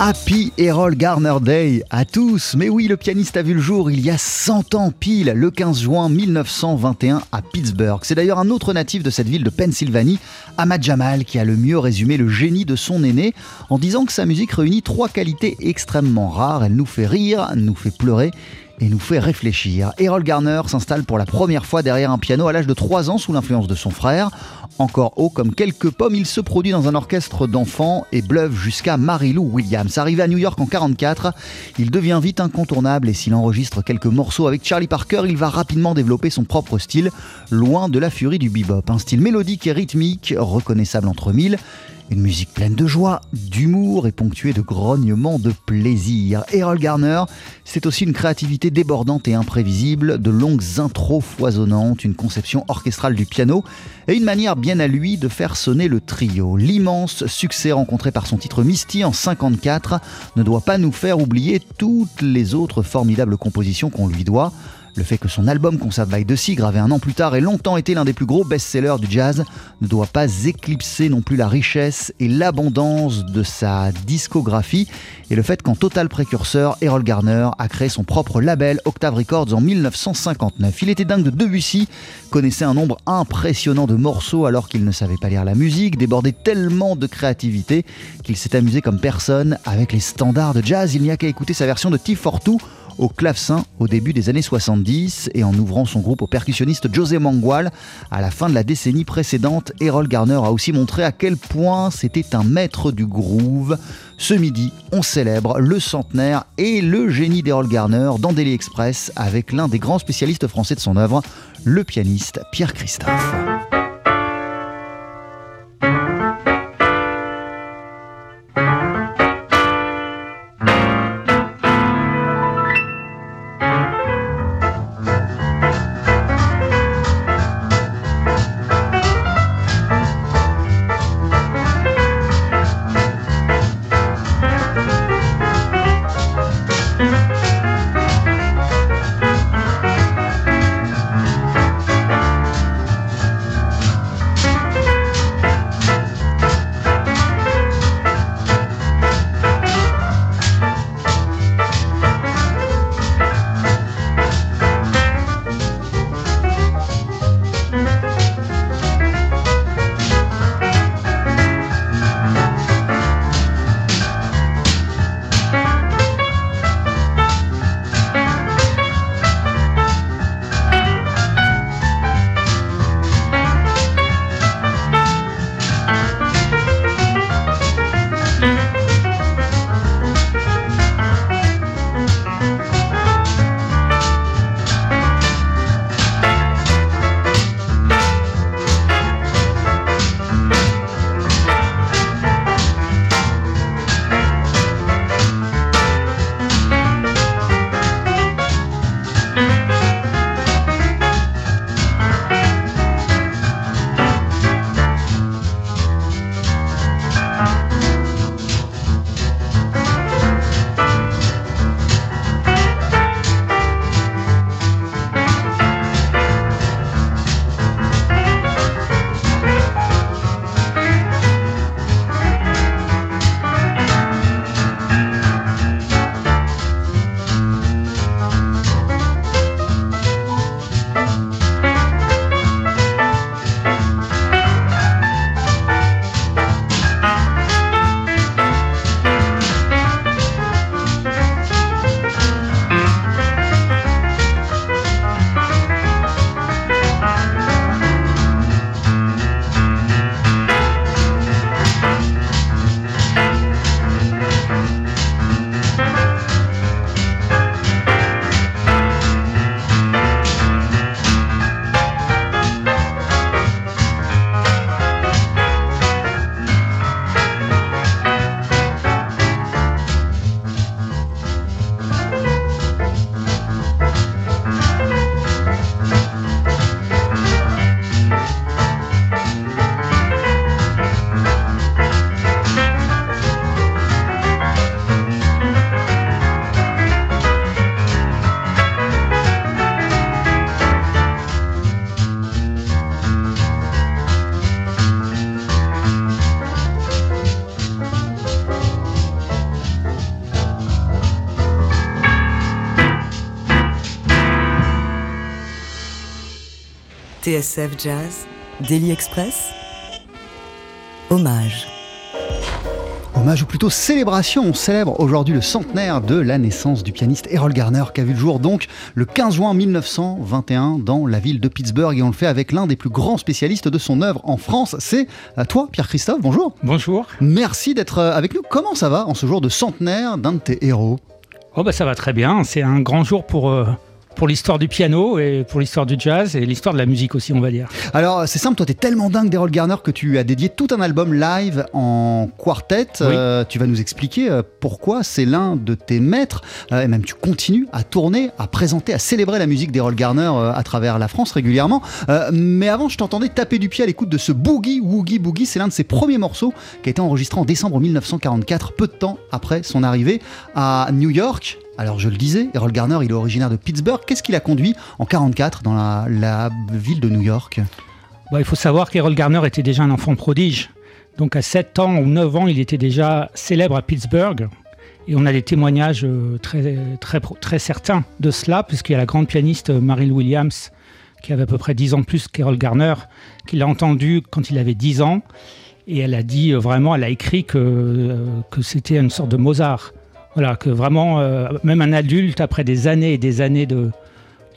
Happy Errol Garner Day à tous. Mais oui, le pianiste a vu le jour il y a 100 ans pile, le 15 juin 1921 à Pittsburgh. C'est d'ailleurs un autre natif de cette ville de Pennsylvanie, Ahmad Jamal, qui a le mieux résumé le génie de son aîné en disant que sa musique réunit trois qualités extrêmement rares. Elle nous fait rire, nous fait pleurer et nous fait réfléchir. Errol Garner s'installe pour la première fois derrière un piano à l'âge de 3 ans sous l'influence de son frère. Encore haut comme quelques pommes, il se produit dans un orchestre d'enfants et bluffe jusqu'à Mary-Lou Williams. Arrivé à New York en 44, il devient vite incontournable et s'il enregistre quelques morceaux avec Charlie Parker, il va rapidement développer son propre style, loin de la furie du bebop. Un style mélodique et rythmique, reconnaissable entre mille. Une musique pleine de joie, d'humour et ponctuée de grognements de plaisir. Errol Garner, c'est aussi une créativité débordante et imprévisible, de longues intros foisonnantes, une conception orchestrale du piano et une manière bien à lui de faire sonner le trio. L'immense succès rencontré par son titre Misty en 54 ne doit pas nous faire oublier toutes les autres formidables compositions qu'on lui doit. Le fait que son album Concert by de Sea, gravé un an plus tard, ait longtemps été l'un des plus gros best-sellers du jazz, ne doit pas éclipser non plus la richesse et l'abondance de sa discographie et le fait qu'en total précurseur, Errol Garner a créé son propre label Octave Records en 1959. Il était dingue de Debussy, connaissait un nombre impressionnant de morceaux alors qu'il ne savait pas lire la musique, débordait tellement de créativité qu'il s'est amusé comme personne avec les standards de jazz. Il n'y a qu'à écouter sa version de T42 au clavecin au début des années 70 et en ouvrant son groupe au percussionniste José Mangual à la fin de la décennie précédente, Errol Garner a aussi montré à quel point c'était un maître du groove. Ce midi, on célèbre le centenaire et le génie d'Errol Garner dans Daily Express avec l'un des grands spécialistes français de son œuvre, le pianiste Pierre Christophe. TSF Jazz, Daily Express, hommage. Hommage ou plutôt célébration, on célèbre aujourd'hui le centenaire de la naissance du pianiste Errol Garner qui a vu le jour donc le 15 juin 1921 dans la ville de Pittsburgh et on le fait avec l'un des plus grands spécialistes de son œuvre en France, c'est euh, toi Pierre-Christophe, bonjour. Bonjour. Merci d'être euh, avec nous. Comment ça va en ce jour de centenaire d'un de tes héros? Oh bah ça va très bien, c'est un grand jour pour, euh, pour l'histoire du piano et pour l'histoire du jazz et l'histoire de la musique aussi, on va dire. Alors, c'est simple, toi, t'es tellement dingue d'Errol Garner que tu as dédié tout un album live en quartet. Oui. Euh, tu vas nous expliquer euh, pourquoi c'est l'un de tes maîtres. Euh, et même, tu continues à tourner, à présenter, à célébrer la musique d'Errol Garner à travers la France régulièrement. Euh, mais avant, je t'entendais taper du pied à l'écoute de ce Boogie Woogie Boogie. C'est l'un de ses premiers morceaux qui a été enregistré en décembre 1944, peu de temps après son arrivée à New York. Alors je le disais, Errol Garner, il est originaire de Pittsburgh. Qu'est-ce qui l'a conduit en 44 dans la, ville de New York? Bah, il faut savoir qu'Errol Garner était déjà un enfant prodige. Donc à 7 ans ou 9 ans, il était déjà célèbre à Pittsburgh. Et on a des témoignages euh, très, très, très certains de cela, puisqu'il y a la grande pianiste euh, Marilyn Williams, qui avait à peu près 10 ans plus qu'Errol Garner, qui l'a entendu quand il avait 10 ans. Et elle a dit euh, vraiment, elle a écrit que c'était une sorte de Mozart. Voilà, que vraiment, euh, même un adulte, après des années et des années de,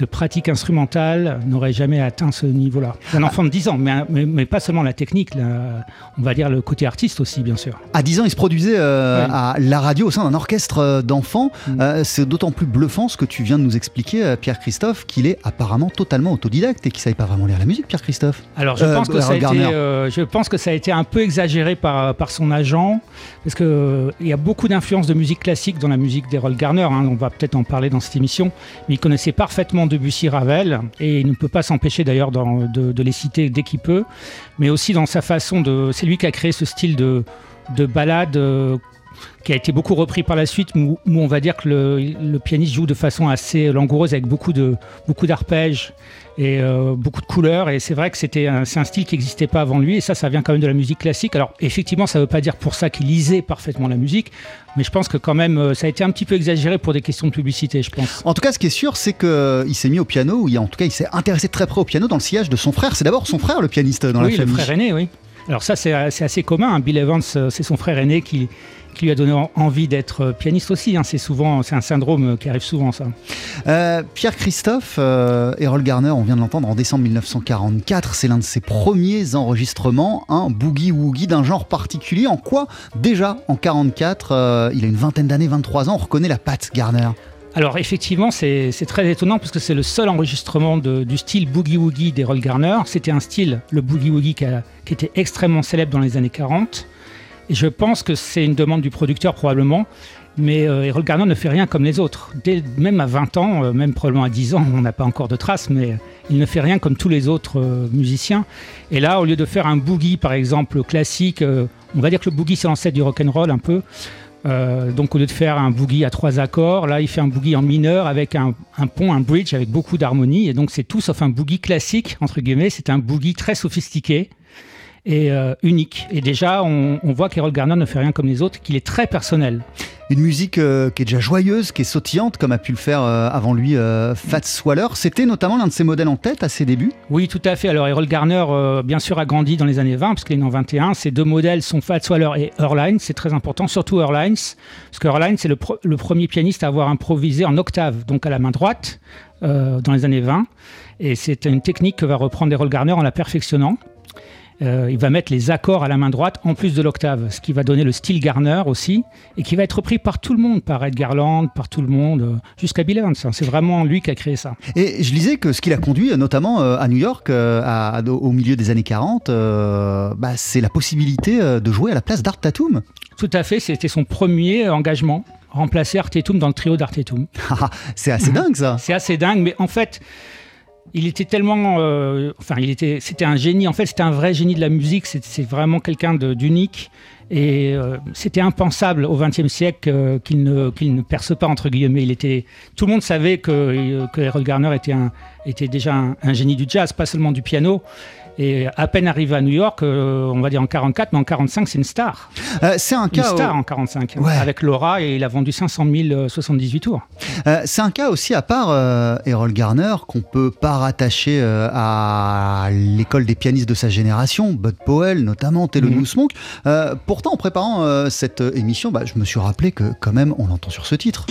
de pratique instrumentale, n'aurait jamais atteint ce niveau-là. Un enfant de 10 ans, mais, mais, mais pas seulement la technique, la- on va dire le côté artiste aussi, bien sûr. À 10 ans, il se produisait euh, Ouais. à la radio au sein d'un orchestre euh, d'enfants. Mm. Euh, c'est d'autant plus bluffant ce que tu viens de nous expliquer, Pierre-Christophe, qu'il est apparemment totalement autodidacte et qu'il ne savait pas vraiment lire la musique, Pierre-Christophe. Alors je, Euh, pense que ça a été, Garner. je pense que ça a été un peu exagéré par, par son agent, parce qu'il il y a beaucoup d'influence de musique classique dans la musique d'Errol Garner, hein, on va peut-être en parler dans cette émission, mais il connaissait parfaitement Debussy, Ravel, et il ne peut pas s'empêcher d'ailleurs de, les citer dès qu'il peut, mais aussi dans sa façon de... C'est lui qui a créé ce style de, de ballade euh, qui a été beaucoup repris par la suite, où, on va dire que le, le pianiste joue de façon assez langoureuse avec beaucoup beaucoup d'arpèges et euh, beaucoup de couleurs. Et c'est vrai que c'était un, c'est un style qui n'existait pas avant lui. Et ça, ça vient quand même de la musique classique. Alors effectivement, ça ne veut pas dire pour ça qu'il lisait parfaitement la musique, mais je pense que quand même, euh, ça a été un petit peu exagéré pour des questions de publicité, je pense. En tout cas, ce qui est sûr, c'est qu'il s'est mis au piano, ou il, en tout cas, il s'est intéressé très près au piano dans le sillage de son frère. C'est d'abord son frère, le pianiste dans oui, la le famille. frère aîné, oui. Alors ça, c'est assez commun. Bill Evans, euh, c'est son frère aîné qui, lui a donné en- envie d'être euh, pianiste aussi. hein. C'est souvent, c'est un syndrome euh, qui arrive souvent, ça. Pierre-Christophe, euh, Errol Garner, on vient de l'entendre en décembre 1944, c'est l'un de ses premiers enregistrements, un boogie-woogie d'un genre particulier. En quoi, déjà en 44, euh, il a une vingtaine d'années, 23 ans, on reconnaît la patte Garner? Alors effectivement, c'est très étonnant parce que c'est le seul enregistrement du style Boogie Woogie d'Errol Garner. C'était un style, le Boogie Woogie, qui, était extrêmement célèbre dans les années 40. Et je pense que c'est une demande du producteur probablement. Mais euh, Garner ne fait rien comme les autres. Dès- même à 20 ans, euh, même probablement à 10 ans, on n'a pas encore de traces, mais il ne fait rien comme tous les autres euh, musiciens. Et là, au lieu de faire un boogie, par exemple, classique, euh, on va dire que le boogie, c'est l'ancêtre du rock'n'roll un peu. Euh, donc au lieu de faire un boogie à trois accords, là il fait un boogie en mineur avec un, un pont, un bridge avec beaucoup d'harmonie. Et donc c'est tout sauf un boogie classique, entre guillemets. C'est un boogie très sophistiqué et euh, unique. Et déjà on, on voit qu'Errol Garner ne fait rien comme les autres, qu'il est très personnel. Une musique euh, qui est déjà joyeuse, qui est sautillante, comme a pu le faire euh, avant lui Fats Waller. C'était notamment l'un de ses modèles en tête à ses débuts. Oui, tout à fait. Alors Errol Garner, bien sûr, a grandi dans les années 20, parce qu'il est né en 21. Ses deux modèles sont Fats Waller et Earline. C'est très important, surtout Earlines, parce que Earline, c'est le, le premier pianiste à avoir improvisé en octave, donc à la main droite, dans les années 20. Et c'est une technique que va reprendre Errol Garner en la perfectionnant. Euh, il va mettre les accords à la main droite en plus de l'octave, ce qui va donner le style Garner aussi, et qui va être repris par tout le monde, par Ed Garland, par tout le monde, euh, jusqu'à Bill Evans. hein. C'est vraiment lui qui a créé ça. Et je lisais que ce qui l'a conduit, notamment euh, à New York, à- à- au milieu des années 40, euh, bah, c'est la possibilité de jouer à la place d'Art Tatum. Tout à fait, c'était son premier engagement, remplacer Artetum dans le trio d'Artetum. c'est assez dingue ça. C'est assez dingue, mais en fait, il était tellement, euh, enfin, il était, c'était un génie. En fait, c'était un vrai génie de la musique. C'est, vraiment quelqu'un d'unique. Et euh, c'était impensable au XXe siècle euh, qu'il ne, ne perce pas entre guillemets. Il était, tout le monde savait que, que Errol Garner était, déjà un génie du jazz, pas seulement du piano. Et à peine arrivé à New York, euh, on va dire en 44, mais en 45, c'est une star. Euh, c'est un Une cas. star au- en 45. Ouais. Avec Laura, et il a vendu 500 000 euh, 78 tours. Euh, c'est un cas aussi à part Errol Garner qu'on peut pas rattacher à l'école des pianistes de sa génération, Bud Powell notamment, Thelonious Monk. Euh, pourtant, en préparant cette émission, bah, je me suis rappelé que quand même on l'entend sur ce titre.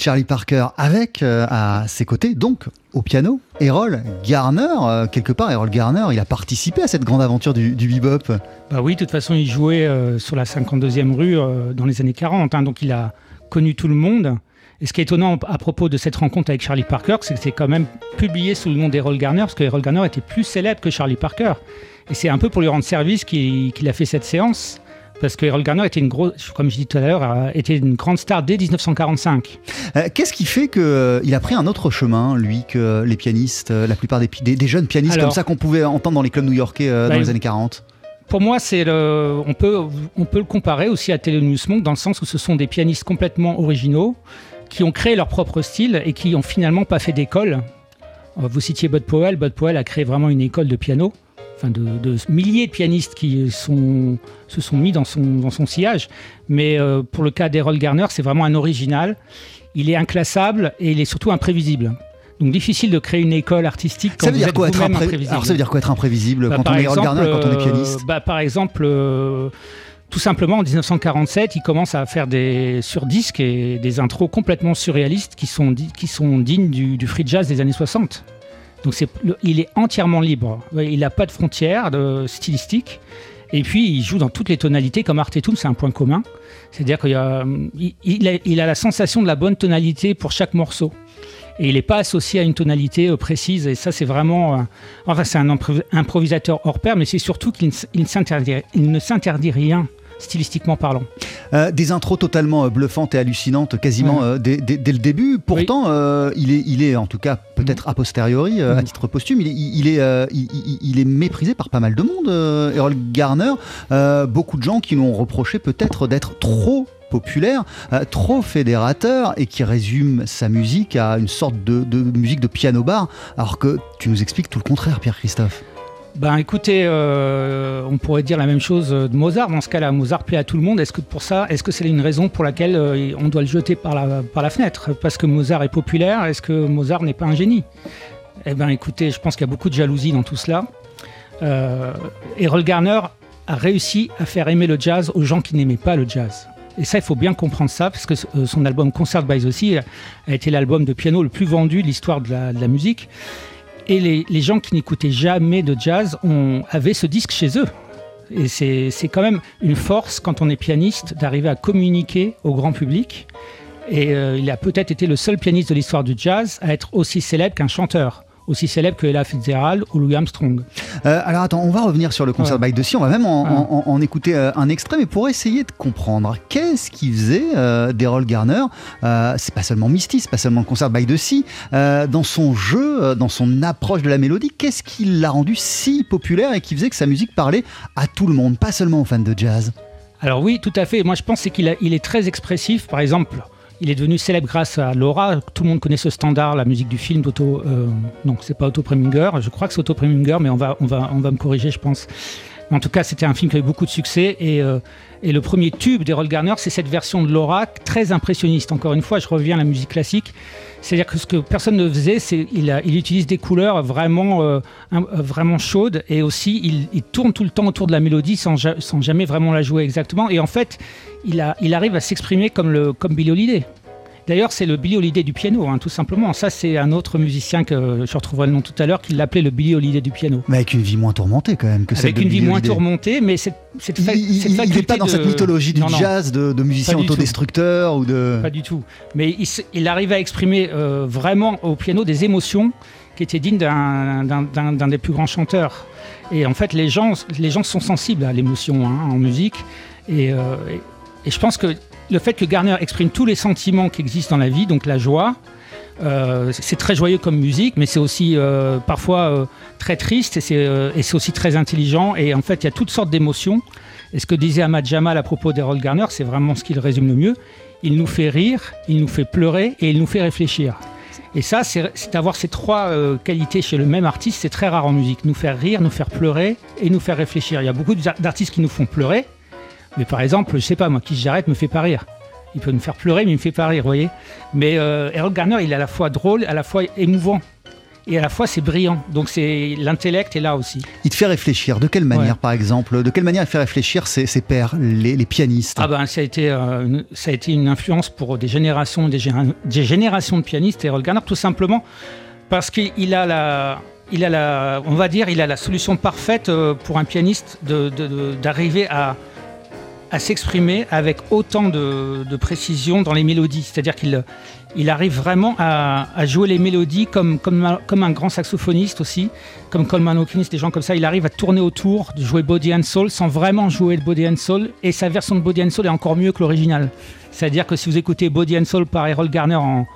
Charlie Parker avec euh, à ses côtés, donc au piano, Errol Garner. Euh, quelque part, Errol Garner, il a participé à cette grande aventure du, bebop. Bah oui, de toute façon, il jouait euh, sur la 52e rue dans les années 40, hein, donc il a connu tout le monde. Et ce qui est étonnant à propos de cette rencontre avec Charlie Parker, c'est que c'est quand même publié sous le nom d'Errol Garner, parce que Errol Garner était plus célèbre que Charlie Parker. Et c'est un peu pour lui rendre service qu'il a fait cette séance, parce que Errol Garner était une grosse, comme je dis tout à l'heure, euh, était une grande star dès 1945. Euh, Qu'est-ce qui fait qu'il a pris un autre chemin, lui, que les pianistes, euh, la plupart des, pi- des, des jeunes pianistes Alors- comme ça qu'on pouvait entendre dans les clubs new-yorkais euh, Bah, dans les années 40 Pour moi, c'est le, on peut, on peut le comparer aussi à Thelonious Monk dans le sens où ce sont des pianistes complètement originaux qui ont créé leur propre style et qui ont finalement pas fait d'école. Euh, Vous citiez Bud Powell. Bud Powell a créé vraiment une école de piano, enfin de, de milliers de pianistes qui sont, se sont mis dans son, dans son sillage. Mais euh, pour le cas d'Errol Garner, c'est vraiment un original. Il est inclassable et il est surtout imprévisible. Donc difficile de créer une école artistique quand Ça veut vous dire êtes quoi être imprévisible. Alors ça veut dire quoi être imprévisible Bah, quand on est Errol Garner et quand on est euh, pianiste? bah, Par exemple, euh, tout simplement en 1947, il commence à faire des sur disque et des intros complètement surréalistes qui sont, di- qui sont dignes du, du free jazz des années 60. Donc il est entièrement libre. Il n'a pas de frontières de stylistique. Et puis, il joue dans toutes les tonalités, comme Art Toom, c'est un point commun. C'est-à-dire qu'il a, la sensation de la bonne tonalité pour chaque morceau et il n'est pas associé à une tonalité précise. Et ça, c'est vraiment. enfin, c'est un improvisateur hors pair, mais c'est surtout qu'il ne s'interdit rien stylistiquement parlant. Euh, des intros totalement euh, bluffantes et hallucinantes quasiment euh, dès, le début. Pourtant, il, est, il est en tout cas peut-être mm. a posteriori, à mm. titre posthume, il, est, il, est méprisé par pas mal de monde, Errol Garner. beaucoup de gens qui l'ont reproché peut-être d'être trop populaire, trop fédérateur et qui résume sa musique à une sorte de, de musique de piano bar, alors que tu nous expliques tout le contraire, Pierre-Christophe. Ben écoutez, euh, on pourrait dire la même chose de Mozart. Dans ce cas-là, Mozart plaît à tout le monde. Est-ce que pour ça, est-ce que c'est une raison pour laquelle euh, on doit le jeter par la, par la fenêtre? Parce que Mozart est populaire Est-ce que Mozart n'est pas un génie? Eh bien écoutez, je pense qu'il y a beaucoup de jalousie dans tout cela. Euh, Errol Garner a réussi à faire aimer le jazz aux gens qui n'aimaient pas le jazz. Et ça, il faut bien comprendre ça, parce que son album Concert by the Sea a été l'album de piano le plus vendu de l'histoire de la musique. Et les, gens qui n'écoutaient jamais de jazz ont, avaient ce disque chez eux. Et c'est quand même une force quand on est pianiste d'arriver à communiquer au grand public. Et euh, il a peut-être été le seul pianiste de l'histoire du jazz à être aussi célèbre qu'un chanteur aussi célèbre que Ella Fitzgerald ou Louis Armstrong. Euh, alors attends, on va revenir sur le concert ouais. by on va même en, écouter euh, un extrait, mais pour essayer de comprendre qu'est-ce qu'il faisait euh, d'Errol Garner, c'est pas seulement Misty, c'est pas seulement le concert by the dans son jeu, dans son approche de la mélodie, qu'est-ce qui l'a rendu si populaire et qui faisait que sa musique parlait à tout le monde, pas seulement aux fans de jazz? Alors oui, tout à fait. Moi, je pense qu'il il est très expressif. Par exemple, il est devenu célèbre grâce à Laura. Tout le monde connaît ce standard, la musique du film d'Otto. Euh, non, c'est pas Otto Preminger. Je crois que c'est Otto Preminger, mais on va, on, va, on va me corriger, je pense. En tout cas, c'était un film qui avait beaucoup de succès. Et, euh, et le premier tube d'Errol Garner, c'est cette version de Laura, très impressionniste. Encore une fois, je reviens à la musique classique. C'est-à-dire que ce que personne ne faisait, c'est il, il utilise des couleurs vraiment, euh, vraiment chaudes et aussi il, tourne tout le temps autour de la mélodie sans, jamais vraiment la jouer exactement. Et en fait, il, arrive à s'exprimer comme, comme Billy Holiday. D'ailleurs, c'est le Billy Holiday du piano, hein, tout simplement. Ça, c'est un autre musicien que je retrouverai le nom tout à l'heure qui l'appelait le Billy Holiday du piano. Mais avec une vie moins tourmentée quand même que celle Avec une vie moins tourmentée, mais c'est cette, il, n'est pas dans cette mythologie du jazz de, de musicien autodestructeur ou de. Pas du tout. Mais il, arrive à exprimer euh, vraiment au piano des émotions qui étaient dignes d'un des plus grands chanteurs. Et en fait, les gens, les gens sont sensibles à l'émotion hein, en musique. et, euh, et je pense que le fait que Garner exprime tous les sentiments qui existent dans la vie, donc la joie, euh, c'est très joyeux comme musique, mais c'est aussi euh, parfois euh, très triste et c'est aussi très intelligent. Et en fait, il y a toutes sortes d'émotions. Et ce que disait Ahmad Jamal à propos d'Errol Garner, c'est vraiment ce qu'il résume le mieux. Il nous fait rire, il nous fait pleurer et il nous fait réfléchir. Et ça, c'est avoir ces trois qualités chez le même artiste, c'est très rare en musique. Nous faire rire, nous faire pleurer et nous faire réfléchir. Il y a beaucoup d'artistes qui nous font pleurer, mais par exemple, je sais pas, moi, qui j'arrête me fait pas rire. Il peut me faire pleurer, mais il me fait pas rire, vous voyez. Mais euh, Errol Garner, il est à la fois drôle, à la fois émouvant. Et à la fois, c'est brillant. Donc, c'est l'intellect est là aussi. Il te fait réfléchir. De quelle manière, par exemple De quelle manière il fait réfléchir ses, ses pairs, les, pianistes? Ah ben, ça a été, euh, une, ça a été une influence pour des générations, des, générations de pianistes. Errol Garner, tout simplement parce qu'il a la, il a la, on va dire, il a la solution parfaite euh, pour un pianiste d'arriver de, à à s'exprimer avec autant de, précision dans les mélodies. C'est-à-dire qu'il il arrive vraiment à, jouer les mélodies comme, comme, un grand saxophoniste aussi, comme Coleman Hawkins, des gens comme ça. Il arrive à tourner autour, de jouer body and soul sans vraiment jouer le body and soul. Et sa version de body and soul est encore mieux que l'original. C'est-à-dire que si vous écoutez body and soul par Errol Garner en,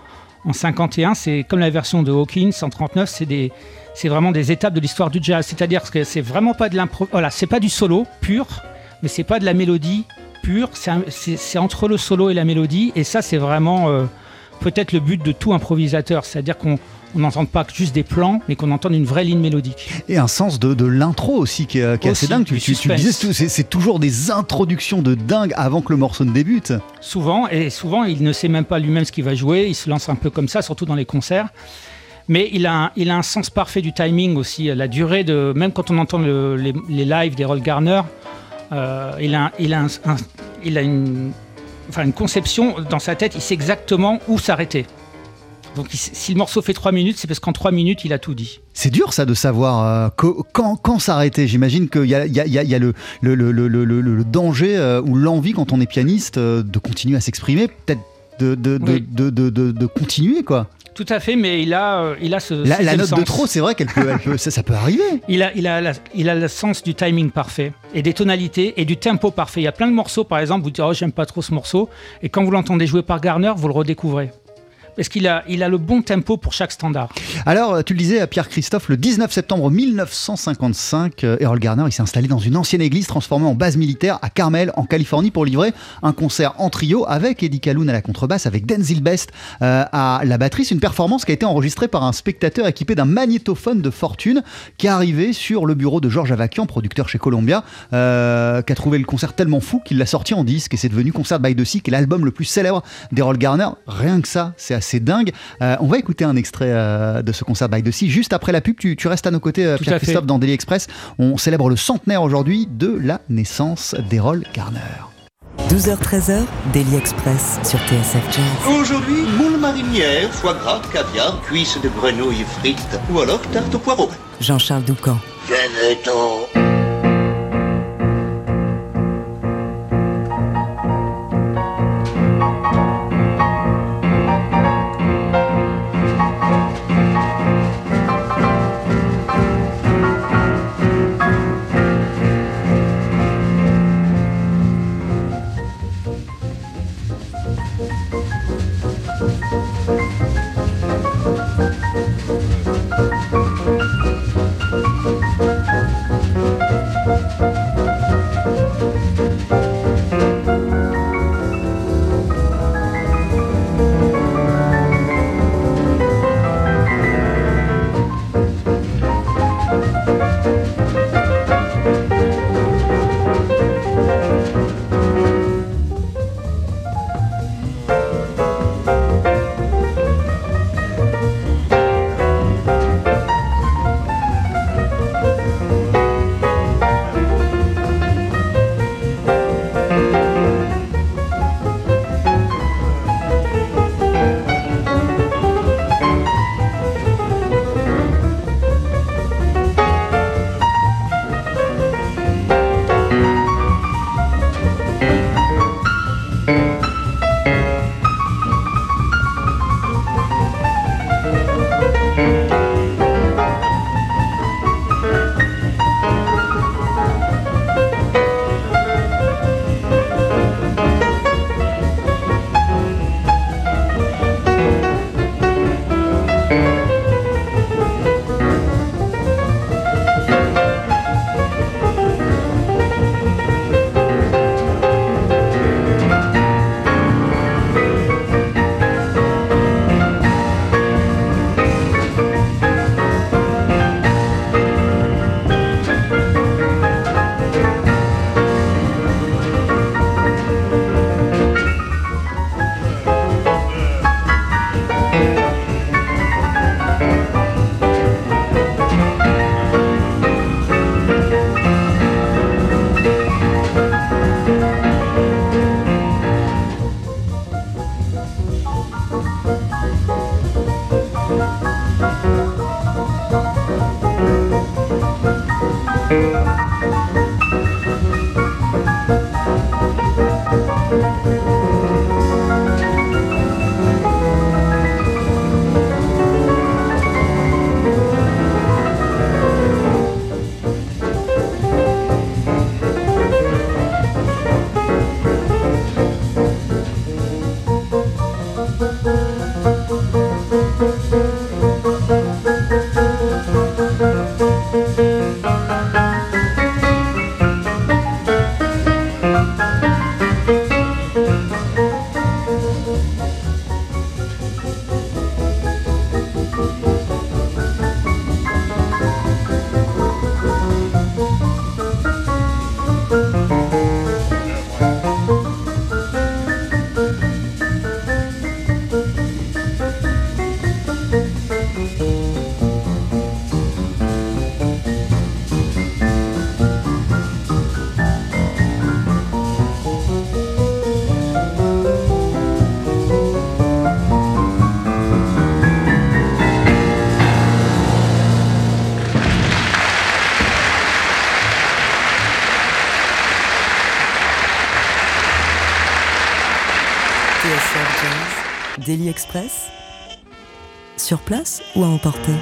en 51, c'est comme la version de Hawkins en 39, c'est des c'est vraiment des étapes de l'histoire du jazz. C'est-à-dire que c'est vraiment pas de l'impro, voilà, c'est pas du solo pur, mais c'est pas de la mélodie pure, c'est entre le solo et la mélodie, et ça c'est vraiment euh, peut-être le but de tout improvisateur, c'est-à-dire qu'on n'entende pas juste des plans, mais qu'on entende une vraie ligne mélodique. Et un sens de, l'intro aussi qui est, assez dingue. Tu, tu, disais, c'est toujours des introductions de dingue avant que le morceau ne débute. Souvent, et souvent il ne sait même pas lui-même ce qu'il va jouer, il se lance un peu comme ça, surtout dans les concerts. Mais il a, un, il a un sens parfait du timing aussi, la durée de. Même quand on entend les, les, lives des Roll Garner, euh, il a, il a, il a une, enfin une conception dans sa tête, il sait exactement où s'arrêter. Donc si le morceau fait 3 minutes, c'est parce qu'en 3 minutes, il a tout dit. C'est dur ça de savoir euh, quand, quand s'arrêter. J'imagine qu'il y a, y a, y a le, le, le, le, danger euh, ou l'envie quand on est pianiste euh, de continuer à s'exprimer, peut-être de, de, de, de, continuer quoi. Tout à fait, mais il a, il a ce. La, la note de trop, c'est vrai qu'elle peut, peut ça, ça, peut arriver. Il a, il, a il a le sens du timing parfait, et des tonalités, et du tempo parfait. Il y a plein de morceaux, par exemple, vous dites, oh, j'aime pas trop ce morceau, et quand vous l'entendez jouer par Garner, vous le redécouvrez. Est-ce qu'il a, il a le bon tempo pour chaque standard. Alors, euh, tu le disais à Pierre-Christophe, le 19 septembre 1955, euh, Errol Garner s'est installé dans une ancienne église transformée en base militaire à Carmel, en Californie, pour livrer un concert en trio avec Eddie Calhoun à la contrebasse, avec Denzil Best euh, à la batterie. C'est une performance qui a été enregistrée par un spectateur équipé d'un magnétophone de fortune qui est arrivé sur le bureau de Georges Avakian, producteur chez Columbia, qui a trouvé le concert tellement fou qu'il l'a sorti en disque et c'est devenu Concert by the Sea, qui est l'album le plus célèbre d'Errol Garner. Rien que ça, c'est c'est dingue. Euh, on va écouter un extrait euh, de ce concert by the Sea. Juste après la pub, tu, restes à nos côtés, euh, Pierre-Christophe, dans Daily Express. On célèbre le centenaire aujourd'hui de la naissance d'Errol Garner. 12h-13h, Daily Express sur TSF Jazz. Aujourd'hui, moule marinière, foie gras, caviar, cuisses de grenouille frites ou alors tarte au poireau. Jean-Charles Doucan. Venez-t'en. Daily Express, sur place ou à emporter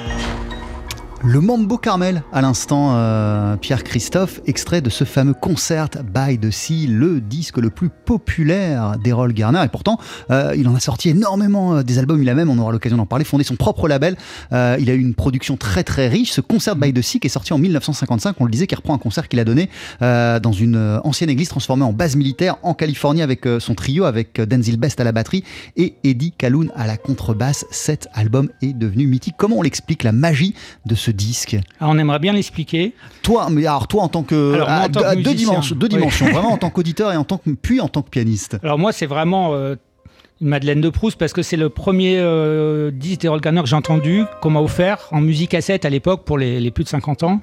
Le Mambo Carmel, à l'instant, euh, Pierre-Christophe, extrait de ce fameux concert by the Sea, le disque le plus populaire d'Errol Garner. Et pourtant, euh, il en a sorti énormément euh, des albums. Il a même, on aura l'occasion d'en parler, fondé son propre label. Euh, il a eu une production très très riche. Ce concert by the Sea qui est sorti en 1955, on le disait, qui reprend un concert qu'il a donné euh, dans une ancienne église transformée en base militaire en Californie avec son trio, avec Denzil Best à la batterie et Eddie Calhoun à la contrebasse. Cet album est devenu mythique. Comment on l'explique la magie de ce disque Alors, on aimerait bien l'expliquer. Toi, mais alors toi en tant que, Alors, moi, en à- tant que deux dimensions, deux oui. dimensions, vraiment en tant qu'auditeur et en tant que puis en tant que pianiste. Alors moi, c'est vraiment euh, une Madeleine de Proust parce que c'est le premier euh, disque d'Errol Garner que j'ai entendu, qu'on m'a offert en musique cassette à l'époque pour les, les plus de 50 ans.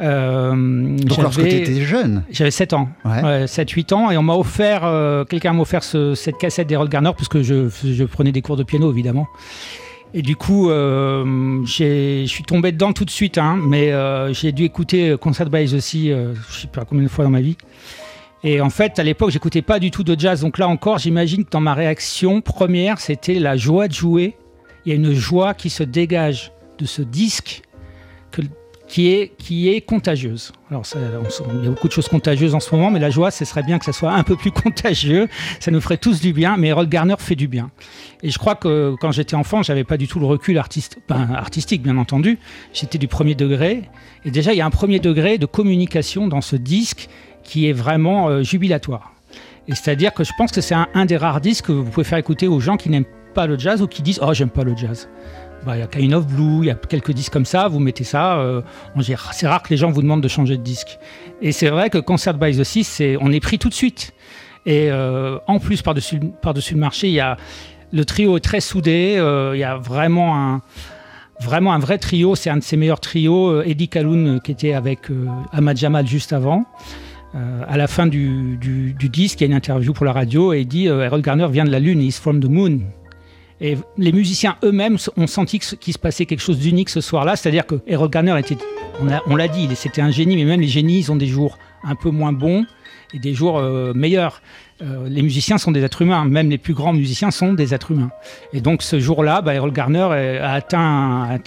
Euh, Donc lorsque tu étais jeune, J'avais 7 ans, Ouais. Ouais, 7-8 ans, et on m'a offert, euh, quelqu'un m'a offert ce- cette cassette d'Errol Garner, puisque je, je prenais des cours de piano, évidemment. Et du coup, euh, je suis tombé dedans tout de suite, hein, mais euh, j'ai dû écouter euh, Concert by aussi, euh, je sais pas combien de fois dans ma vie. Et en fait, à l'époque, j'écoutais pas du tout de jazz, donc là encore, j'imagine que dans ma réaction première, c'était la joie de jouer. Il y a une joie qui se dégage de ce disque que, qui, est, qui est contagieuse. Alors, il y a beaucoup de choses contagieuses en ce moment, mais la joie, ce serait bien que ça soit un peu plus contagieux. Ça nous ferait tous du bien, mais Errol Garner fait du bien. Et je crois que quand j'étais enfant, j'avais pas du tout le recul artiste, ben, artistique, bien entendu. J'étais du premier degré. Et déjà, il y a un premier degré de communication dans ce disque qui est vraiment euh, jubilatoire. Et c'est-à-dire que je pense que c'est un, un des rares disques que vous pouvez faire écouter aux gens qui n'aiment pas le jazz ou qui disent Oh, j'aime pas le jazz. Bah, y a Kind of Blue, il y a quelques disques comme ça, vous mettez ça. euh, c'est rare que les gens vous demandent de changer de disque. Et c'est vrai que Concert by the Sea, on est pris tout de suite. Et euh, en plus, par-dessus par -dessus le marché, le trio est très soudé. euh, il y a vraiment un, vrai trio. C'est un de ses meilleurs trios. Eddie Calhoun, euh, qui était avec Ahmad Jamal juste avant. À la fin du, disque, il y a une interview pour la radio et il dit euh, Errol Garner vient de la Lune, he's from the moon. Et les musiciens eux-mêmes ont senti qu'il se passait quelque chose d'unique ce soir-là, c'est-à-dire que Errol Garner était, on l'a dit, c'était un génie, mais même les génies, ils ont des jours un peu moins bons et des jours euh, meilleurs. Euh, les musiciens sont des êtres humains, même les plus grands musiciens sont des êtres humains. Et donc ce jour-là, bah, Garner euh, a atteint,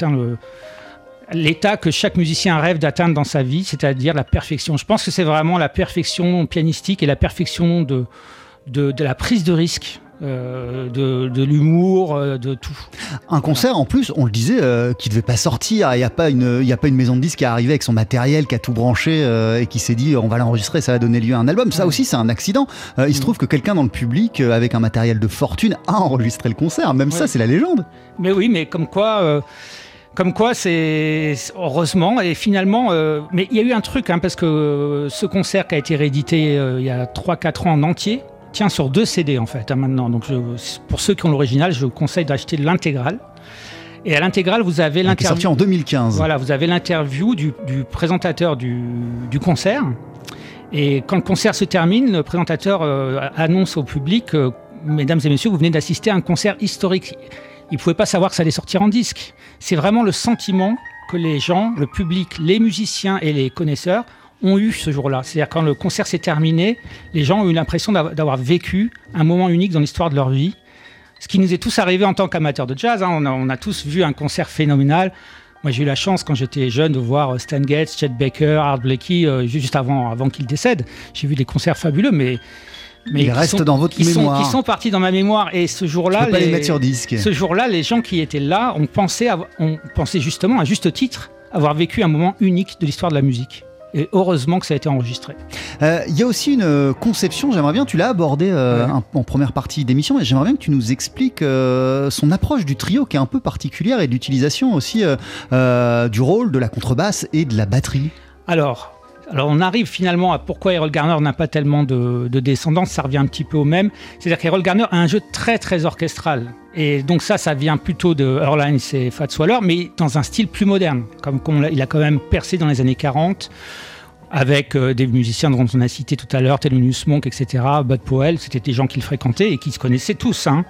l'état que chaque musicien rêve d'atteindre dans sa vie, c'est-à-dire la perfection. Je pense que c'est vraiment la perfection pianistique et la perfection de la prise de risque, euh, de, de l'humour, euh, de tout. Un concert en plus, on le disait, euh, qui devait pas sortir. Il n'y a, pas une- y a pas une maison de disques qui est arrivée avec son matériel, qui a tout branché euh, et qui s'est dit on va l'enregistrer, ça va donner lieu à un album. Ça aussi, c'est un accident. Euh, il se trouve que quelqu'un dans le public, euh, avec un matériel de fortune, a enregistré le concert. Même ça, c'est la légende. Mais oui, mais comme quoi, euh, comme quoi, c'est heureusement et finalement, euh, mais il y a eu un truc hein, parce que euh, ce concert qui a été réédité euh, il y a 3-4 ans en entier tient sur deux CD en fait hein, maintenant. Donc je- pour ceux qui ont l'original, je vous conseille d'acheter l'intégrale. Et à l'intégrale, vous avez sorti l'interview. en 2015. Voilà, vous avez l'interview du, du présentateur du, du concert. Et quand le concert se termine, le présentateur euh, annonce au public euh, Mesdames et messieurs, vous venez d'assister à un concert historique. Il ne pouvait pas savoir que ça allait sortir en disque. C'est vraiment le sentiment que les gens, le public, les musiciens et les connaisseurs ont eu ce jour-là. C'est-à-dire quand le concert s'est terminé, les gens ont eu l'impression d'avoir- vécu un moment unique dans l'histoire de leur vie. Ce qui nous est tous arrivé en tant qu'amateurs de jazz. hein. On, a, on a tous vu un concert phénoménal. Moi, j'ai eu la chance quand j'étais jeune de voir euh, Stan Getz, Chet Baker, Art Blakey, euh, juste avant, avant qu'il décède. J'ai vu des concerts fabuleux, mais. mais Ils restent sont- dans votre qui sont- mémoire. qui sont partis dans ma mémoire. Et ce jour-là. pas les mettre sur disque. Ce jour-là, les gens qui étaient là ont pensé, avoir- ont pensé justement, à juste titre, avoir vécu un moment unique de l'histoire de la musique. Et heureusement que ça a été enregistré. Euh, Il y a aussi une euh, conception, j'aimerais bien, tu l'as abordé euh, Ouais. en première partie d'émission, et j'aimerais bien que tu nous expliques euh, son approche du trio qui est un peu particulière et de l'utilisation aussi euh, euh, du rôle de la contrebasse et de la batterie. Alors, alors on arrive finalement à pourquoi Errol Garner n'a pas tellement de, de descendance, ça revient un petit peu au même. C'est-à-dire qu'Errol Garner a un jeu très très orchestral. Et donc ça, ça vient plutôt de Earl Hines et Fats Waller, mais dans un style plus moderne. Comme, il a quand même percé dans les années 40 avec euh, des musiciens dont on a cité tout à l'heure, Thelonious Monk, etc., Bud Powell, c'était des gens qu'il fréquentait et qui se connaissaient tous. hein.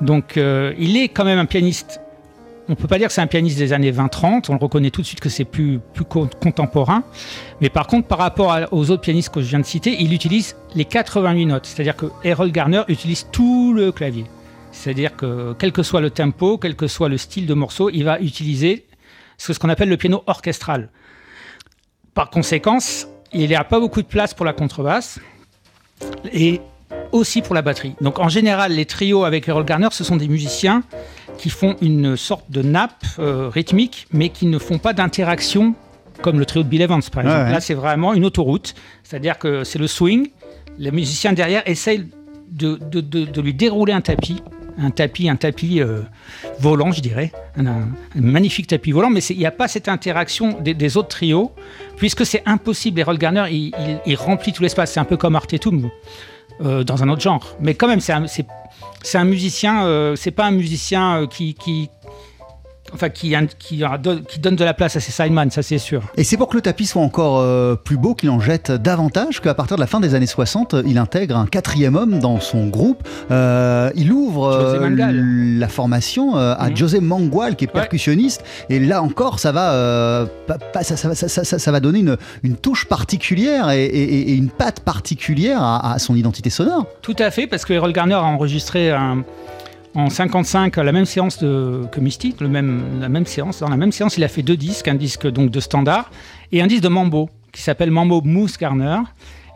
Donc euh, il est quand même un pianiste on peut pas dire que c'est un pianiste des années 20-30, on le reconnaît tout de suite que c'est plus, contemporain. Mais par contre, par rapport aux autres pianistes que je viens de citer, il utilise les 88 notes. C'est-à-dire que Harold Garner utilise tout le clavier. C'est-à-dire que quel que soit le tempo, quel que soit le style de morceau, il va utiliser ce qu'on appelle le piano orchestral. Par conséquence, il n'y a pas beaucoup de place pour la contrebasse et aussi pour la batterie. Donc en général, les trios avec Harold Garner, ce sont des musiciens qui font une sorte de nappe euh, rythmique, mais qui ne font pas d'interaction comme le trio de Bill Evans, par exemple. Là, c'est vraiment une autoroute, c'est-à-dire que c'est le swing. Les musiciens derrière essayent de, de lui dérouler un tapis un tapis, un tapis euh, volant, je dirais, un, magnifique tapis volant, mais il n'y a pas cette interaction des, autres trios, puisque c'est impossible. Errol Garner, il, remplit tout l'espace, c'est un peu comme Artetum euh, dans un autre genre. Mais quand même, c'est un, un, musicien, euh, c'est pas un musicien qui, enfin qui, qui, qui, donne de la place à ses sideman, ça c'est sûr. Et c'est pour que le tapis soit encore euh, plus beau qu'il en jette davantage qu'à partir de la fin des années 60, il intègre un quatrième homme dans son groupe. Euh, il ouvre euh, la formation à mhm. José Mangual qui est percussionniste. Et là encore, ça va, ça, ça, ça, va donner une, une touche particulière et, une patte particulière à, à, son identité sonore. Tout à fait, parce que Errol Garner a enregistré un en 55, la même séance de, que Mystique, le même, la même séance. Dans la même séance, il a fait deux disques, un disque donc de standard et un disque de Mambo qui s'appelle Mambo Moose Garner.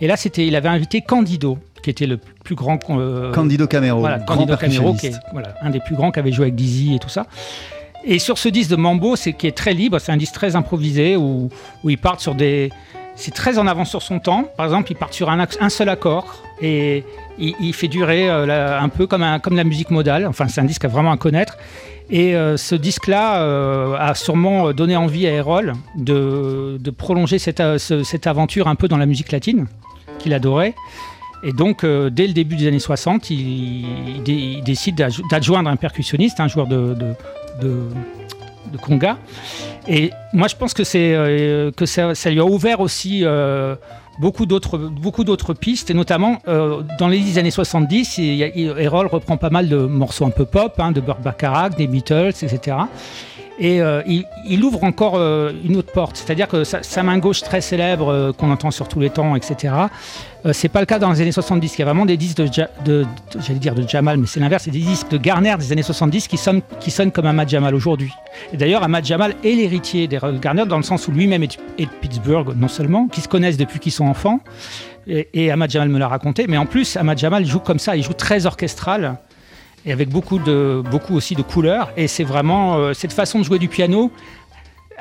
Et là, c'était, il avait invité Candido, qui était le plus grand. Euh, Candido Camero. Voilà, Candido Camero, qui est voilà, un des plus grands qui avait joué avec Dizzy et tout ça. Et sur ce disque de Mambo, c'est qui est très libre, c'est un disque très improvisé où, où ils partent sur des. C'est très en avance sur son temps. Par exemple, ils partent sur un, un seul accord et il, fait durer euh, un peu comme, la musique modale. Enfin, c'est un disque à vraiment à connaître. Et euh, ce disque-là euh, a sûrement donné envie à Erol de, prolonger cette, aventure un peu dans la musique latine, qu'il adorait. Et donc, dès le début des années 60, il, décide d'adjoindre un percussionniste, un joueur de, conga. Et moi, je pense que, ça, lui a ouvert aussi beaucoup d'autres beaucoup d'autres pistes et notamment euh, dans les années 70 Errol reprend pas mal de morceaux un peu pop hein, de Burt Bacharach des Beatles etc et euh, il, ouvre encore euh, une autre porte, c'est-à-dire que sa, main gauche très célèbre, euh, qu'on entend sur tous les temps, etc., c'est pas le cas dans les années 70. Il y a vraiment des disques de, Jamal, mais c'est l'inverse, c'est des disques de Garner des années 70 qui sonnent, qui sonnent comme Ahmad Jamal aujourd'hui. Et d'ailleurs, Ahmad Jamal est l'héritier des Garner dans le sens où lui-même est, de Pittsburgh, non seulement, qui se connaissent depuis qu'ils sont enfants, et Ahmad Jamal me l'a raconté, mais en plus, Ahmad Jamal joue comme ça, il joue très orchestral et avec beaucoup, de, beaucoup aussi de couleurs. Et c'est vraiment euh, cette façon de jouer du piano.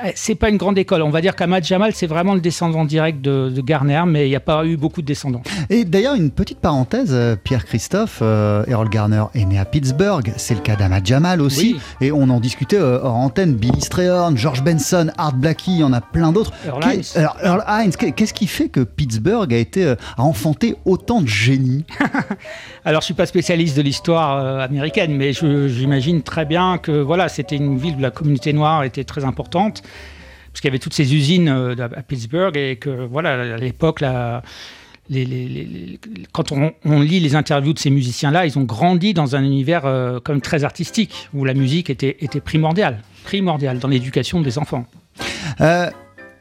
Euh, c'est pas une grande école. On va dire qu'Ahmad Jamal, c'est vraiment le descendant direct de, Garner, mais il n'y a pas eu beaucoup de descendants. Et d'ailleurs, une petite parenthèse, euh, Pierre-Christophe, euh, Errol Garner est né à Pittsburgh. C'est le cas d'Ahmad Jamal aussi. Et on en discutait hors antenne. Billy Strayhorn, George Benson, Art Blakey, il y en a plein d'autres. Earl Hines. Qu'est-ce qui fait que Pittsburgh a été a enfanté autant de génies? Alors, je suis pas spécialiste de l'histoire américaine, mais j'imagine très bien que voilà, c'était une ville où la communauté noire était très importante parce qu'il y avait toutes ces usines euh, à Pittsburgh et que voilà à l'époque quand on, lit les interviews de ces musiciens-là, ils ont grandi dans un univers euh, comme très artistique où la musique était, était primordiale, primordiale dans l'éducation des enfants. Euh,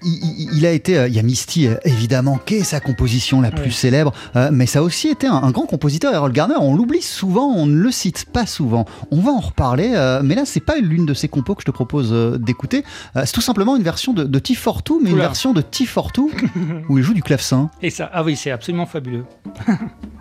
il, a été, euh, il y a Misty euh, évidemment, qui est sa composition la plus célèbre, euh, mais ça a aussi été un, grand compositeur, Errol Garner. On l'oublie souvent, on ne le cite pas souvent. On va en reparler, mais là c'est pas l'une de ces compos que je te propose d'écouter. c'est tout simplement une version de, de T42, mais une version de T42 où il joue du clavecin. Et ça, ah oui, c'est absolument fabuleux.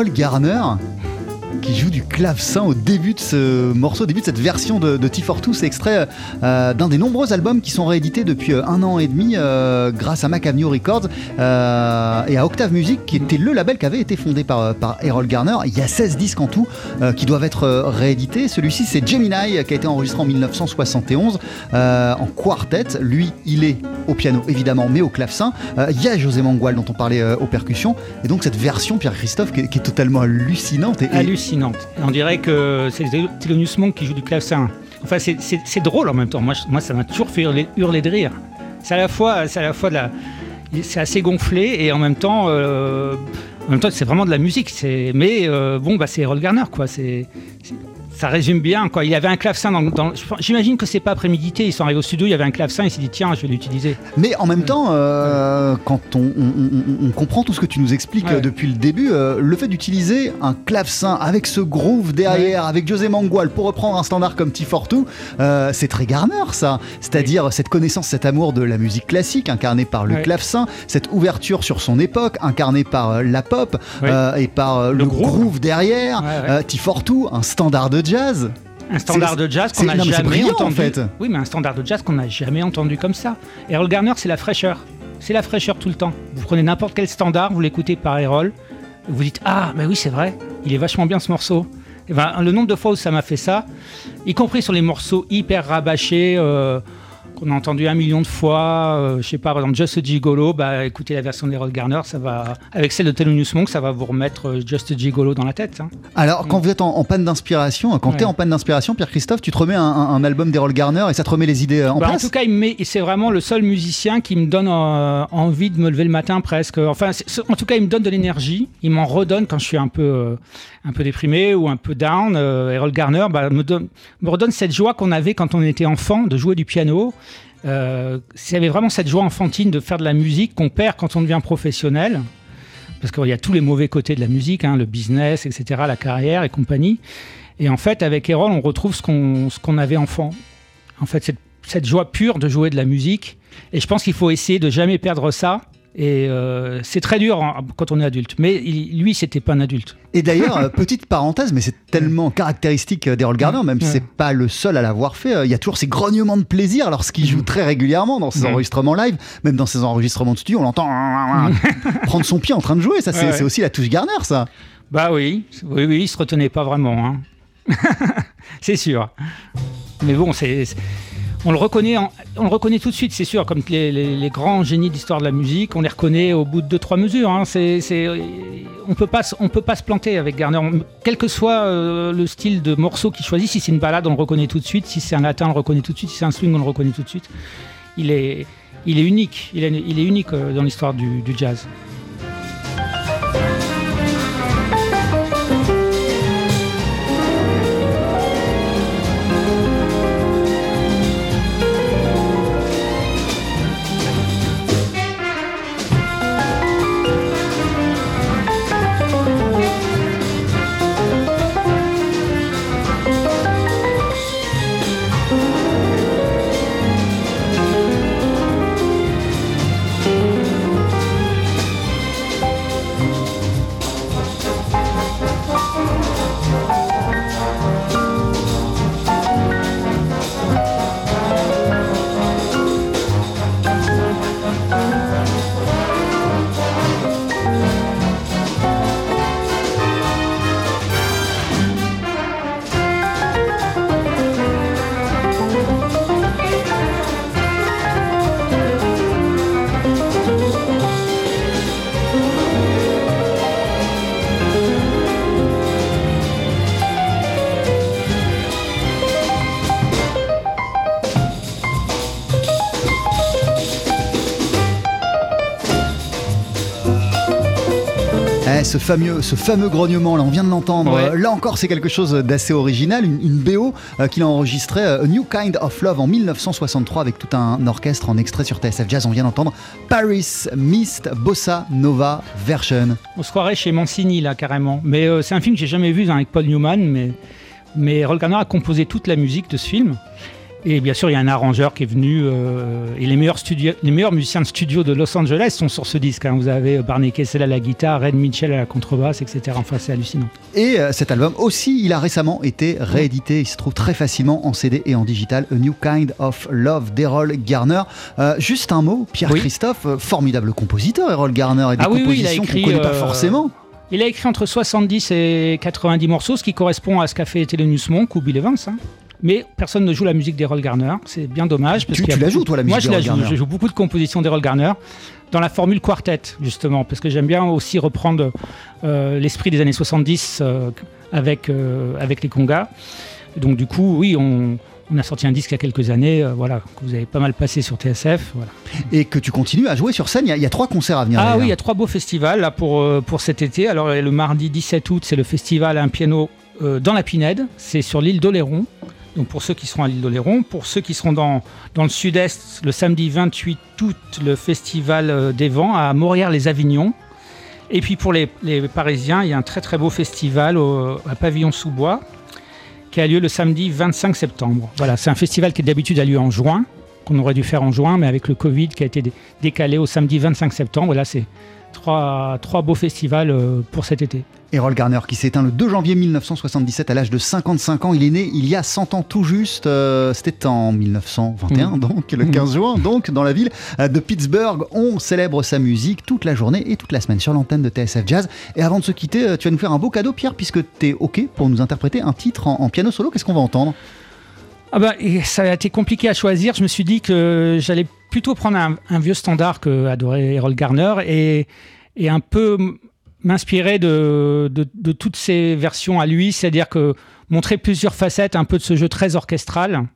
Errol Garner clavecin au début de ce morceau, au début de cette version de, de T42. C'est extrait euh, d'un des nombreux albums qui sont réédités depuis euh, un an et demi euh, grâce à Mac Avenue Records et à Octave Music, qui était le label qui avait été fondé par, par Errol Garner. Il y a 16 disques en tout qui doivent être réédités. Celui-ci, c'est Gemini, qui a été enregistré en 1971 euh, en quartet. Lui, il est au piano, évidemment, mais au clavecin. Il y a José Mangual, dont on parlait aux percussions. Et donc, cette version, Pierre-Christophe, qui, est- totalement hallucinante. Hallucinante. On dirait que c'est Thelonious Monk qui joue du clavecin. Enfin, c'est- drôle en même temps. Moi, ça m'a toujours fait hurler, de rire. C'est à la fois, c'est à la fois de la, c'est assez gonflé et en même temps, euh, en même temps, c'est vraiment de la musique. Mais euh, bon, bah, c'est Errol Garner, quoi. Ça résume bien, quoi. Il y avait un clavecin dans, dans- j'imagine que c'est pas prémédité. Ils sont arrivés au studio, il y avait un clavecin, il s'est dit tiens, je vais l'utiliser. Mais en même temps, euh, quand on, on- on- on comprend tout ce que tu nous expliques Ouais. depuis le début, euh, le fait d'utiliser un clavecin avec ce groove derrière, avec José Mangual pour reprendre un standard comme T42, euh, c'est très Garner ça. C'est-à-dire cette connaissance, cet amour de la musique classique incarné par le clavecin, cette ouverture sur son époque incarnée par euh, la pop et par le, Le groove, groove. derrière, T42, un standard de jazz. Un standard de jazz qu'on n'a jamais brillant, en entendu. fait. Oui, mais un standard de jazz qu'on n'a jamais entendu comme ça. Errol Garner, c'est la fraîcheur. C'est la fraîcheur tout le temps. Vous prenez n'importe quel standard, vous l'écoutez par Errol, vous dites Ah, mais oui, c'est vrai, il est vachement bien ce morceau. Et ben, le nombre de fois où ça m'a fait ça, y compris sur les morceaux hyper rabâchés, euh, qu'on a entendu un million de fois, euh, je sais pas, par exemple Just a Gigolo, bah écoutez la version d'Errol Garner, ça va, avec celle de Thelonious Monk, ça va vous remettre euh, Just a Gigolo dans la tête. hein. Alors, quand vous êtes en, en panne d'inspiration, quand Ouais. tu es en panne d'inspiration, Pierre-Christophe, tu te remets un, un- un album d'Errol Garner et ça te remet les idées euh, en Bah, en place tout cas, il me met- c'est vraiment le seul musicien qui me donne euh, envie de me lever le matin presque. Enfin, en tout cas, il me donne de l'énergie. Il m'en redonne quand je suis un peu, un peu déprimé ou un peu down. Euh, Errol Garner bah, me, donne- me redonne cette joie qu'on avait quand on était enfant de jouer du piano. Euh, S'il y avait vraiment cette joie enfantine de faire de la musique qu'on perd quand on devient professionnel. Parce qu'il y a tous les mauvais côtés de la musique, hein, le business, etc., la carrière et compagnie. Et en fait, avec Errol, on retrouve ce qu'on ce qu'on avait enfant. En fait, cette, cette joie pure de jouer de la musique. Et je pense qu'il faut essayer de jamais perdre ça. Et euh, c'est très dur hein, quand on est adulte. Mais il- lui, c'était pas un adulte. Et d'ailleurs, euh, petite parenthèse, mais c'est tellement caractéristique euh, d'Errol Garner, même si c'est pas le seul à l'avoir fait, il y a toujours ces grognements de plaisir lorsqu'il joue très régulièrement dans ses enregistrements live, même dans ses enregistrements de studio, on l'entend prendre son pied en train de jouer, ça c'est Ouais, ouais. c'est aussi la touche Garner ça. Bah oui, oui, oui, il se retenait pas vraiment. hein. c'est sûr. Mais bon, c'est- on le reconnaît, tout de suite, c'est sûr. Comme les, grands génies de l'histoire de la musique, on les reconnaît au bout de deux trois mesures. hein. On peut pas, on peut pas se planter avec Garner. Quel que soit euh, le style de morceau qu'il choisit, si c'est une balade, on le reconnaît tout de suite. Si c'est un latin, on le reconnaît tout de suite. Si c'est un swing, on le reconnaît tout de suite. Il est, unique. Il est, unique euh, dans l'histoire du jazz. Ce, fameux, ce fameux grognement, là, on vient de l'entendre. Ouais. Là encore, c'est quelque chose d'assez original. Une, une BO euh, qu'il a enregistré, euh, A New Kind of Love, en 1963, avec tout un orchestre en extrait sur TSF Jazz. On vient d'entendre Paris Mist Bossa Nova Version. On se croirait chez Mancini là carrément. Mais euh, c'est un film que j'ai jamais vu hein, avec Paul Newman, mais mais a composé toute la musique de ce film. Et bien sûr, il y a un arrangeur qui est venu. euh, et les meilleurs, studios, les meilleurs musiciens de studio de Los Angeles sont sur ce disque. hein. Vous avez Barney Kessel à la guitare, Red Mitchell à la contrebasse, etc. Enfin, c'est hallucinant. Et euh, cet album aussi, il a récemment été réédité. Il se trouve très facilement en CD et en digital. A New Kind of Love d'Errol Garner. Euh, juste un mot, Pierre-Christophe, euh, formidable compositeur, Errol Garner, et des Ah oui, oui, compositions écrit, qu'on connaît pas euh, forcément. Il a écrit entre 70 et 90 morceaux, ce qui correspond à ce qu'a fait Thelonious Monk ou Bill Evans. hein. Mais personne ne joue la musique d'Errol Garner. C'est bien dommage. Parce Tu- tu la beaucoup- joues, toi, la musique Moi, je la joue. Garner Je joue beaucoup de compositions d'Errol Garner dans la formule quartet, justement, parce que j'aime bien aussi reprendre euh, l'esprit des années 70 euh, avec, euh, avec les congas. Donc, du coup, oui, on, on a sorti un disque il y a quelques années, euh, voilà, que vous avez pas mal passé sur TSF. Voilà. Et que tu continues à jouer sur scène. Il y a, il y a trois concerts à venir. Ah oui, il y a trois beaux festivals là, pour, euh, pour cet été. Alors le mardi 17 août, c'est le festival à un piano euh, dans la Pinède. C'est sur l'île d'Oléron. Donc pour ceux qui seront à l'île d'Oléron, pour ceux qui seront dans, le sud-est, le samedi 28 août, le festival euh, des vents à Morières-les-Avignon. Et puis pour les, Parisiens, il y a un très très beau festival à Pavillon-sous-Bois qui a lieu le samedi 25 septembre. Voilà, c'est un festival qui d'habitude a lieu en juin, qu'on aurait dû faire en juin, mais avec le Covid qui a été dé- décalé au samedi 25 septembre. C'est trois, trois beaux festivals euh, pour cet été. Errol Garner qui s'est éteint le 2 janvier 1977 à l'âge de 55 ans. Il est né il y a 100 ans tout juste. euh, C'était en 1921, Mhm. donc le 15 juin. Donc dans la ville euh, de Pittsburgh, on célèbre sa musique toute la journée et toute la semaine sur l'antenne de TSF Jazz. Et avant de se quitter, tu vas nous faire un beau cadeau, Pierre, puisque tu es OK pour nous interpréter un titre en, en piano solo. Qu'est-ce qu'on va entendre? Ah bah, ça a été compliqué à choisir. Je me suis dit que j'allais plutôt prendre un, un vieux standard que adorait Errol Garner et, et un peu m'inspirer de, de- de toutes ces versions à lui, c'est-à-dire que montrer plusieurs facettes, un peu de ce jeu très orchestral.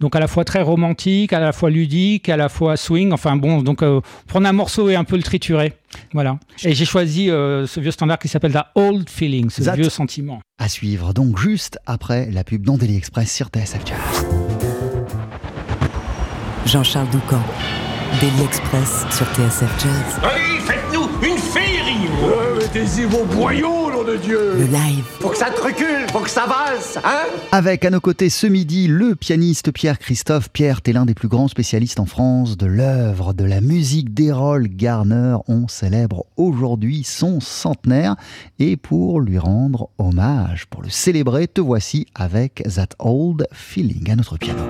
Donc à la fois très romantique, à la fois ludique, à la fois swing. Enfin bon, donc euh, prendre un morceau et un peu le triturer. Voilà. Et j'ai choisi euh, ce vieux standard qui s'appelle The Old Feeling, ce That- vieux sentiment. À suivre donc juste après la pub dans Daily Express sur TSF Jazz. Jean-Charles Doucan. Daily Express sur TSF Jazz. Allez, faites-nous une féerie Mettez-y vos boyaux, nom de Dieu Le live. Faut que ça te recule, faut que ça valse, hein Avec à nos côtés ce midi le pianiste Pierre-Christophe. Pierre, t'es l'un des plus grands spécialistes en France de l'œuvre, de la musique d'Errol Garner. On célèbre aujourd'hui son centenaire. Et pour lui rendre hommage, pour le célébrer, te voici avec That Old Feeling à notre piano.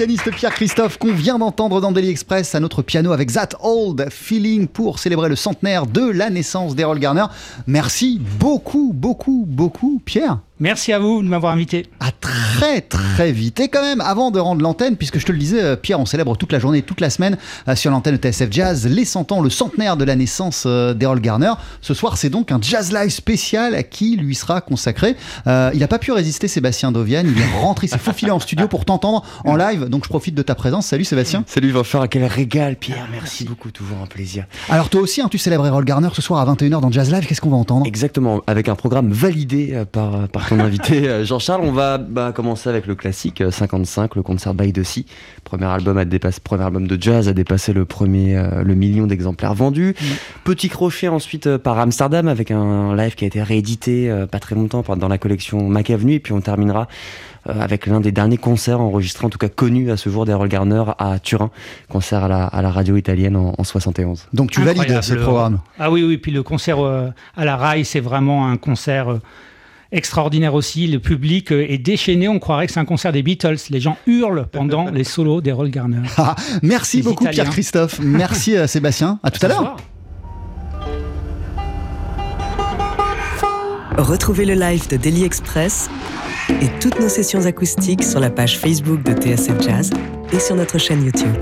Pianiste Pierre-Christophe qu'on vient d'entendre dans Daily Express à notre piano avec That Old Feeling pour célébrer le centenaire de la naissance d'Errol Garner. Merci beaucoup, beaucoup, beaucoup Pierre. Merci à vous de m'avoir invité. À très très vite. Et quand même, avant de rendre l'antenne, puisque je te le disais, euh, Pierre, on célèbre toute la journée, toute la semaine euh, sur l'antenne de TSF Jazz les 100 ans, le centenaire de la naissance euh, d'Errol Garner. Ce soir, c'est donc un Jazz Live spécial qui lui sera consacré. il n'a pas pu résister, Sébastien Dovian. Il est rentré, il s'est faufilé en studio pour t'entendre en live. Donc je profite de ta présence. Salut Sébastien. Salut Vincent, quel régal, Pierre. Merci beaucoup, toujours un plaisir. Alors toi aussi, hein, tu célèbres Errol Garner ce soir à 21h dans Jazz Live. Qu'est-ce qu'on va entendre? Exactement, avec un programme validé par, par ton invité. Jean-Charles, on va bah, commencer avec le classique 55, euh, le concert by the Sea. Premier album, premier de jazz a dépassé le premier euh, le million d'exemplaires vendus. Mm. Petit crochet ensuite euh, par Amsterdam avec un live qui a été réédité pas très longtemps dans la collection Mac Avenue. Et puis on terminera avec l'un des derniers concerts enregistrés, en tout cas connus à ce jour d'Errol Garner à Turin, concert à la, radio italienne en, 71. Donc tu valides ce programme? Ah oui, oui, puis le concert à la RAI, c'est vraiment un concert extraordinaire aussi. Le public euh, est déchaîné. On croirait que c'est un concert des Beatles. Les gens hurlent pendant les solos d'Errol Garner. Ah, merci beaucoup Pierre-Christophe. Merci euh, Sébastien. À tout à, l'heure. Retrouvez le live de Daily Express et toutes nos sessions acoustiques sur la page Facebook de TSF Jazz et sur notre chaîne YouTube.